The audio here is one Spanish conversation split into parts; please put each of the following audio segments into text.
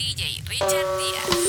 DJ Richard Díaz.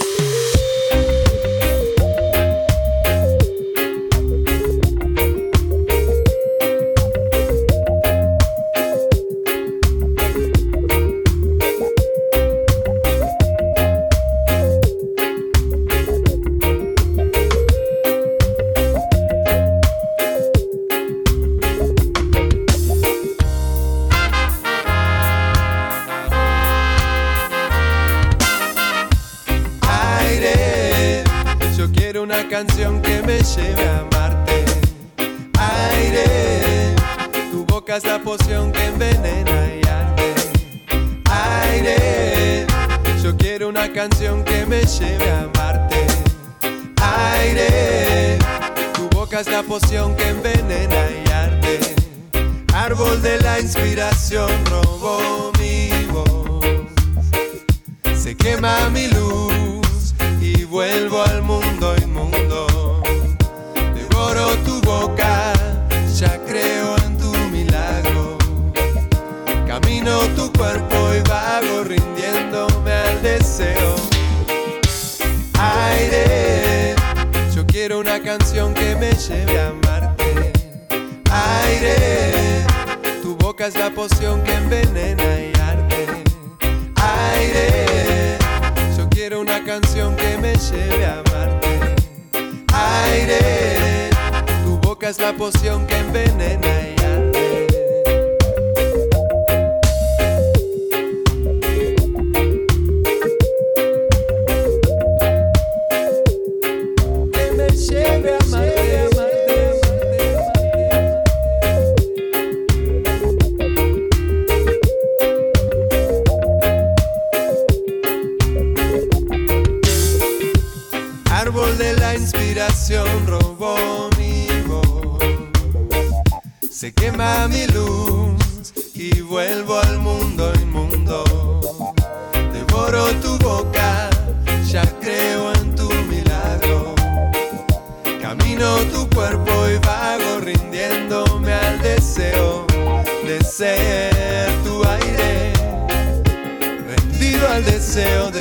Camino tu cuerpo y vago rindiéndome al deseo. Aire, yo quiero una canción que me lleve a amarte. Aire, tu boca es la poción que envenena y arde aire. Yo quiero una canción que me lleve a amarte. Aire, tu boca es la poción que envenena y arde. sailed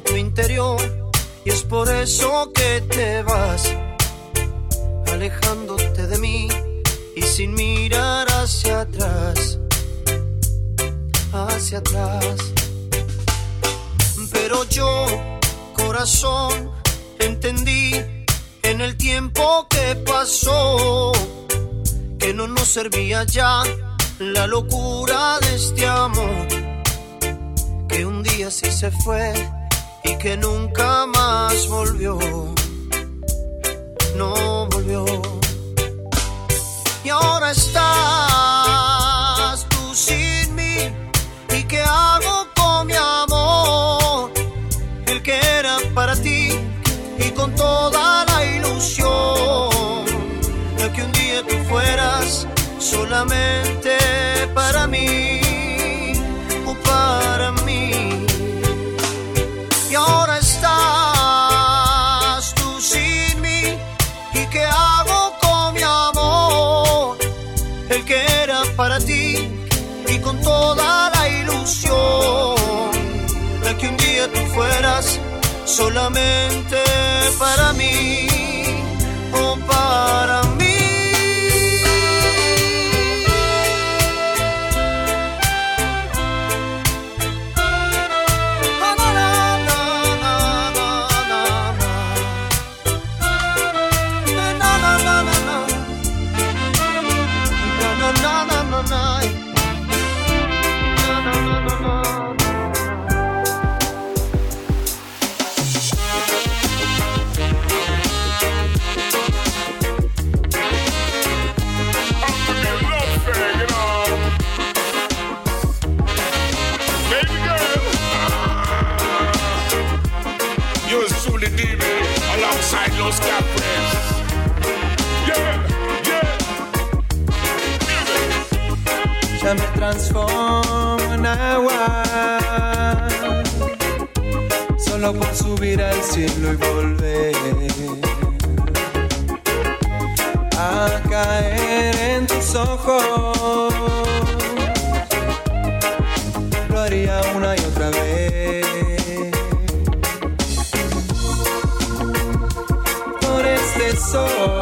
tu interior y es por eso que te vas, alejándote de mí y sin mirar hacia atrás, hacia atrás. Pero yo, corazón, entendí en el tiempo que pasó que no nos servía ya la locura de este amor que un día sí se fue y que nunca más volvió. No volvió. Y ahora estás tú sin mí. ¿Y qué hago con mi amor? El que era para ti y con toda la ilusión de que un día tú fueras solamente solamente Solo por subir al cielo y volver a caer en tus ojos. Lo haría una y otra vez. Por este sol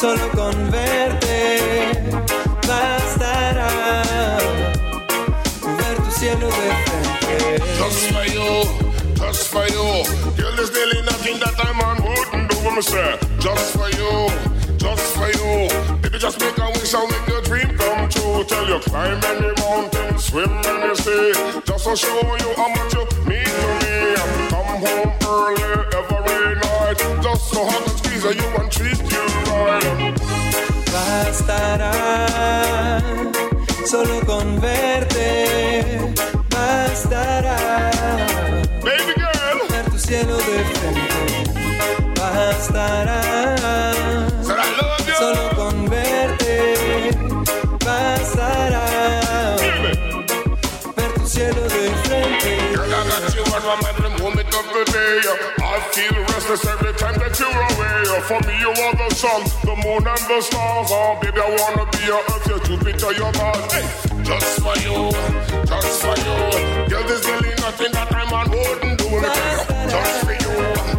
solo con verte bastará ver tu cielo de frente. Just for you, just for you. Girl, there's nearly nothing that a man wouldn't do for me, sir. Just for you, just for you. Baby, just make a wish and make your dream come true. Tell you climb any mountain, swim any sea. Just to show you how much you mean to me. I Come home early every night. Just to hug and squeeze you and treat you right. Bastará solo con verte. Bastará. Baby girl. Ver tu cielo de frente. Bastará. Solo con verte. Bastará. Ver tu cielo de frente. The day. I feel restless every time that you're away. For me, you are the sun, the moon, and the stars. Oh, baby, I wanna be your earth, your Jupiter, your Mars. Hey, just for you, just for you. Girl, there's really nothing that I'm on wouldn't do. Just for you,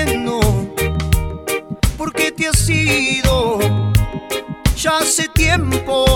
entiendo. Porque te has ido ya hace tiempo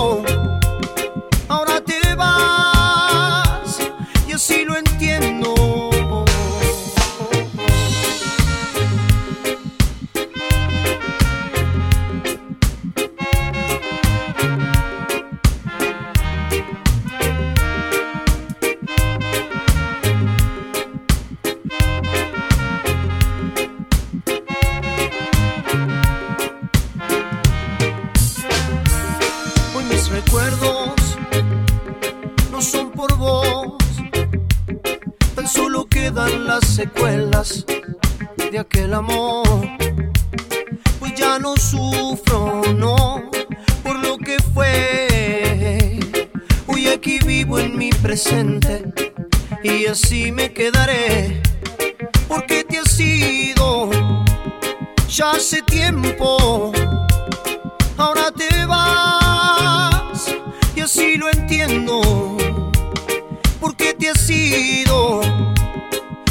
porque te has ido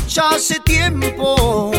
ya hace tiempo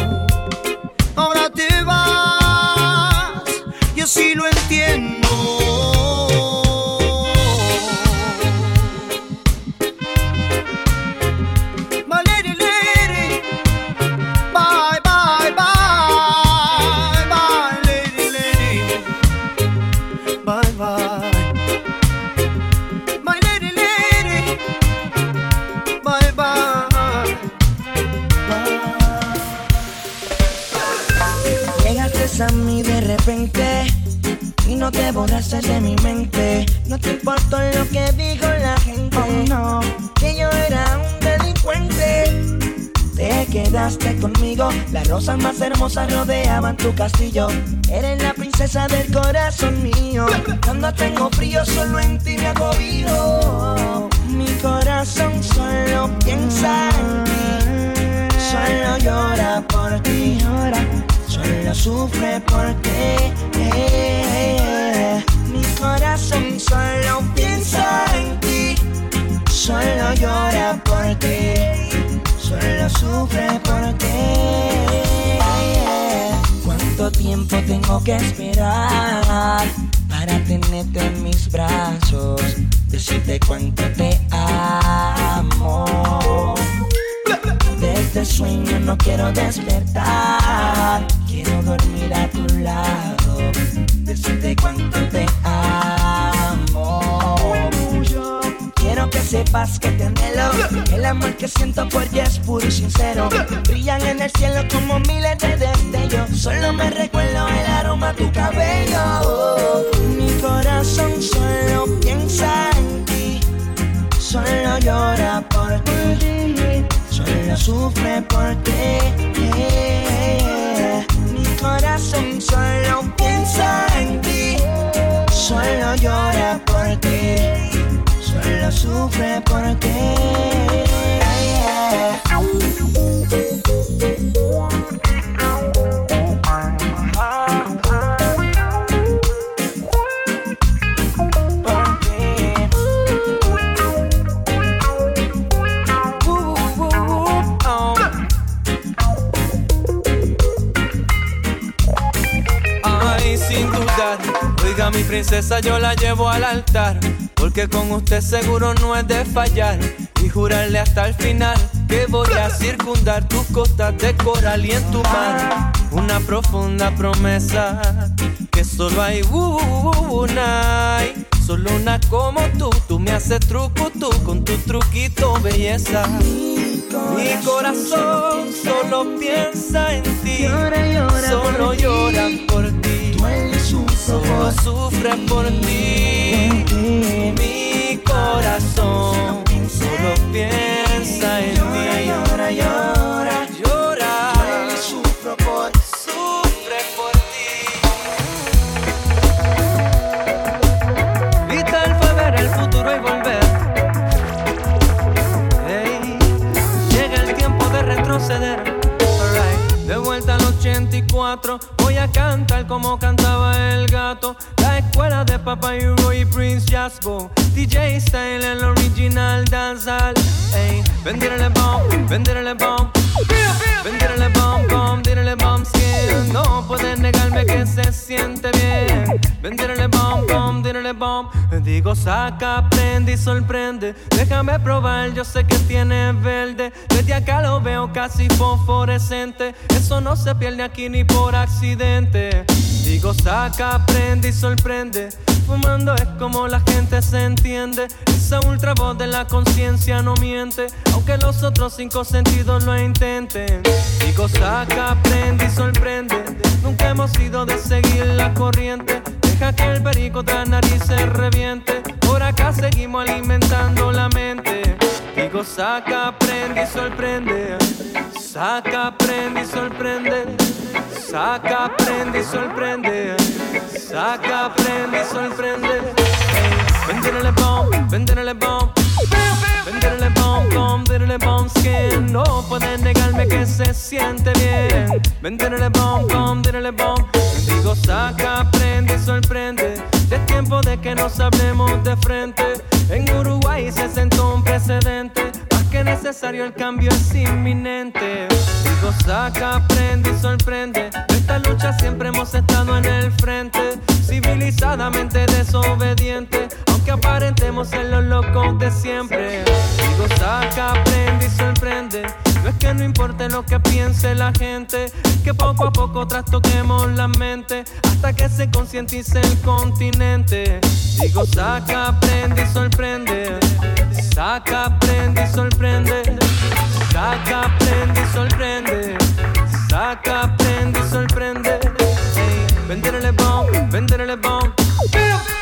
Eres la princesa del corazón mío. Cuando tengo frío, solo en ti me acobio. Mi corazón solo piensa en ti. Solo llora por ti. Solo sufre por ti. Mi corazón solo piensa en ti. Solo llora por ti. Solo sufre por ti. Tiempo tengo que esperar para tenerte en mis brazos? Decirte cuánto te amo. De este sueño no quiero despertar. Quiero dormir a tu lado. Decirte cuánto te sepas que te anhelo. El amor que siento por ti es puro y sincero. Brillan en el cielo como miles de destellos. Solo me recuerdo el aroma de tu cabello. Mi corazón solo piensa en ti. Solo llora por ti. Solo sufre por ti. Mi corazón solo piensa en ti. Solo llora por ti solo sufre por ti. Ay, sin dudar, oiga mi princesa, yo la llevo al altar porque con usted seguro no es de fallar y jurarle hasta el final que voy a circundar tus costas de coral y en tu mar una profunda promesa que solo hay una, solo una como tú. Tú me haces truco tú con tu truquito belleza. Mi corazón solo piensa en ti, solo llora por ti, solo sufre por ti. Corazón solo piensa en ti. Llora, llora, llora, sufro por sufre por ti. Vital fue ver el futuro y volver. Hey, llega el tiempo de retroceder. De vuelta al 84, voy a cantar como el gato. La escuela de Papa Hugo y Prince Jasbo. DJ Style, el original dancehall. Ey, venderle bomb, venderle bomb. Venderle bomb, bomb, direle bomb skin. No puedes negarme que se siente bien. Venderle bomb, bomb, direle bomb. Digo, saca, prende y sorprende. Déjame probar, yo sé que tiene verde. Desde acá lo veo casi fosforescente. Eso no se pierde aquí ni por accidente. Digo, saca, prende y sorprende. Fumando es como la gente se entiende. Esa ultra voz de la conciencia no miente. Aunque los otros cinco sentidos lo intenten. Digo, saca, prende y sorprende. Nunca hemos sido de seguir la corriente. Deja que el perico de la nariz se reviente. Por acá seguimos alimentando la mente. Digo, saca, prende y sorprende. Saca, prende y sorprende. Saca, prende y sorprende. Saca, prende y sorprende. Venderle bomb, venderle bomb. Venderle bomb, bomb, venderle bomb skin. No puedes negarme que se siente bien. Venderle bomb, bomb, venderle bomb. Digo, saca, prende y sorprende. Es tiempo de que nos hablemos de frente. En Uruguay se sentó un precedente. Necesario, el cambio es inminente. Digo, saca, prende y sorprende. De esta lucha siempre hemos estado en el frente. Civilizadamente desobediente. Aunque aparentemos ser los locos de siempre. Digo, saca, prende y sorprende. No es que no importe lo que piense la gente, es que poco a poco trastoquemos la mente hasta que se concientice el continente. Digo, saca, prende y sorprende. Saca, prende y sorprende. Saca, prende y sorprende. Saca, prende y sorprende. Venderle bomb, venderle bomb.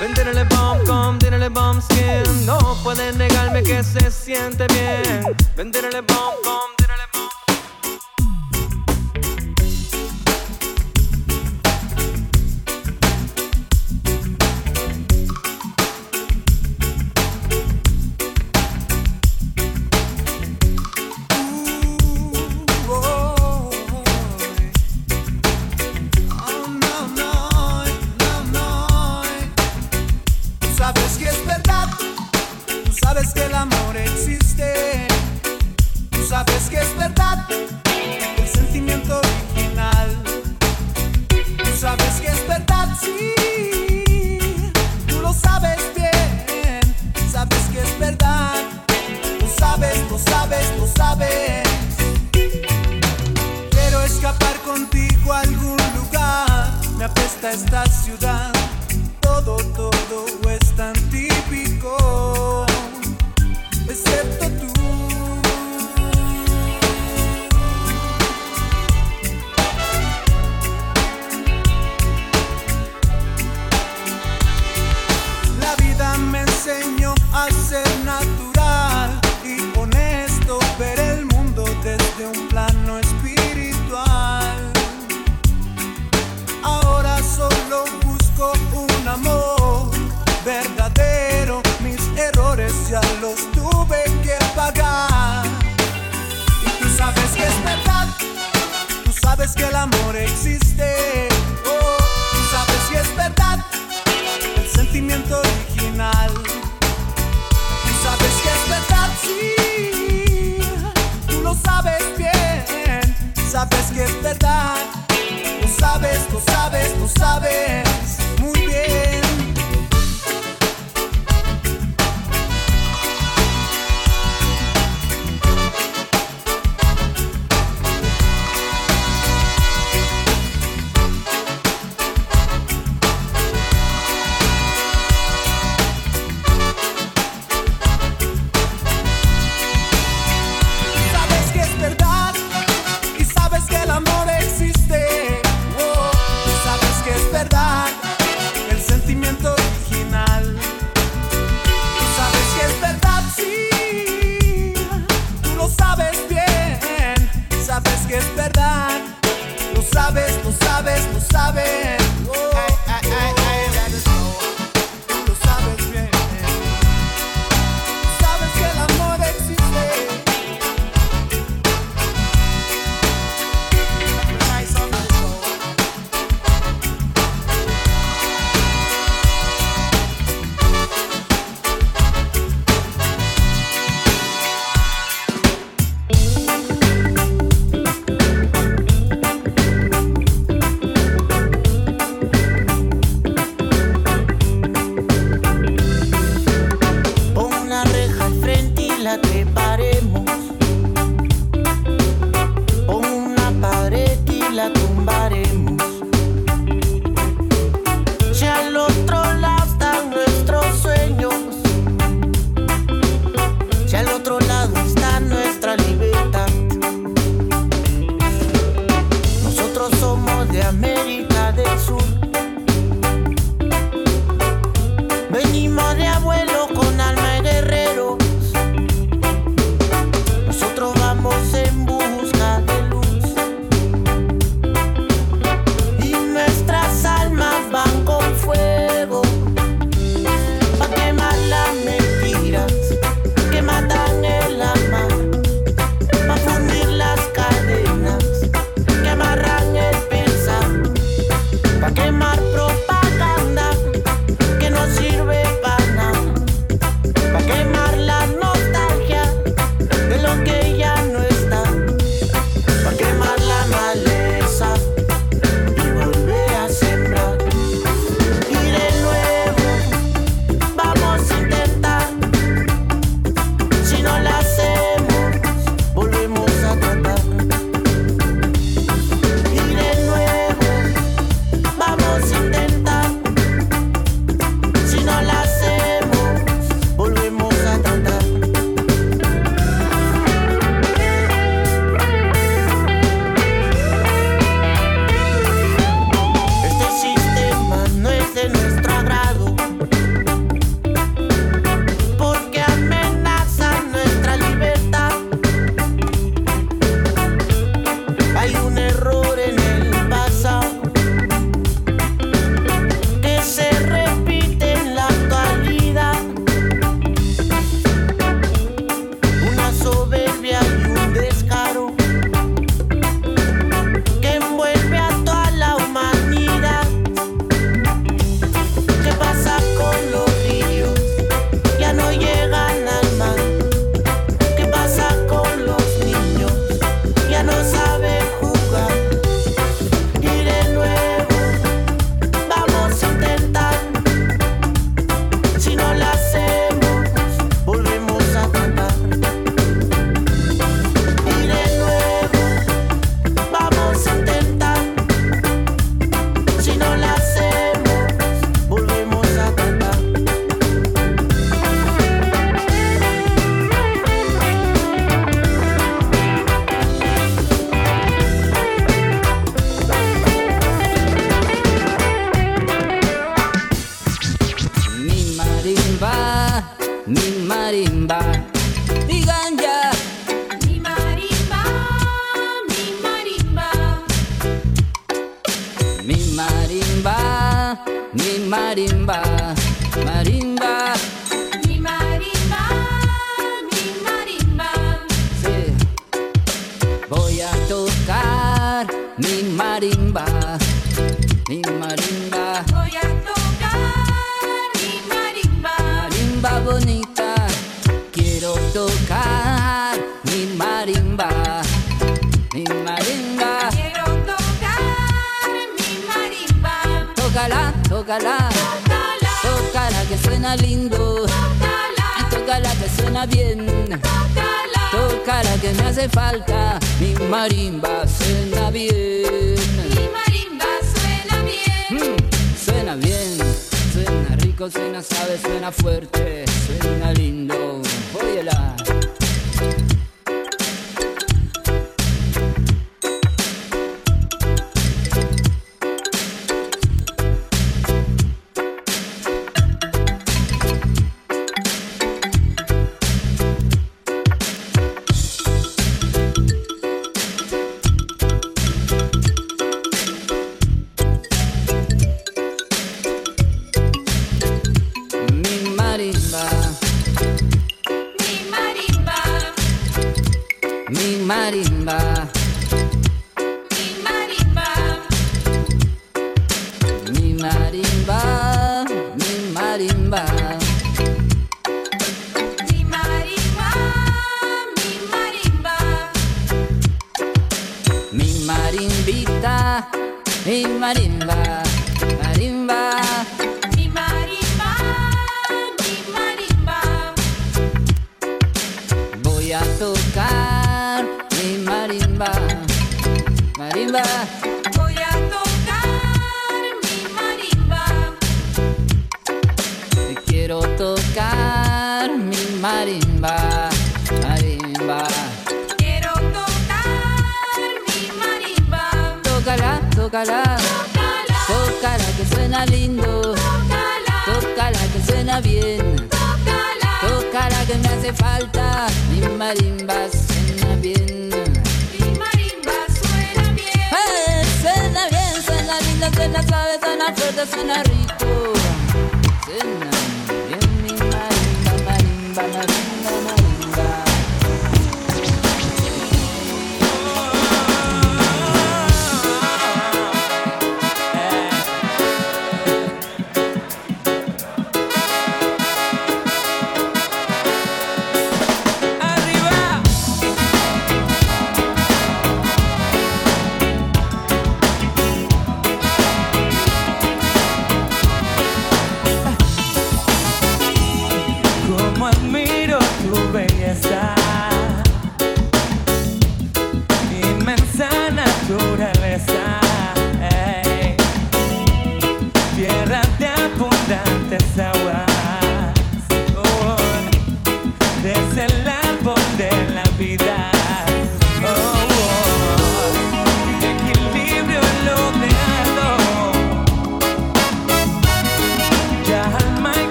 Venderle bomb, com, venderle bomb skin. No puedes negarme que se siente bien. Venderle bomb, com, que el amor existe. Oh, y sabes si es verdad el sentimiento original. Y sabes que es verdad, sí, tú lo sabes bien. Sabes que es verdad. mi marimba, marimba. Mi marimba, mi marimba. Sí. Voy a tocar mi marimba, mi marimba. Voy a tocar mi marimba. Marimba bonita. tócala, tócala que suena lindo, tócala que suena bien, tócala que me hace falta, mi marimba suena bien, mi marimba suena bien, mm, suena bien, suena rico, suena suave, suena fuerte, suena lindo. buenas, sabes, suena fuerte, suena rico.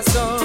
Corazón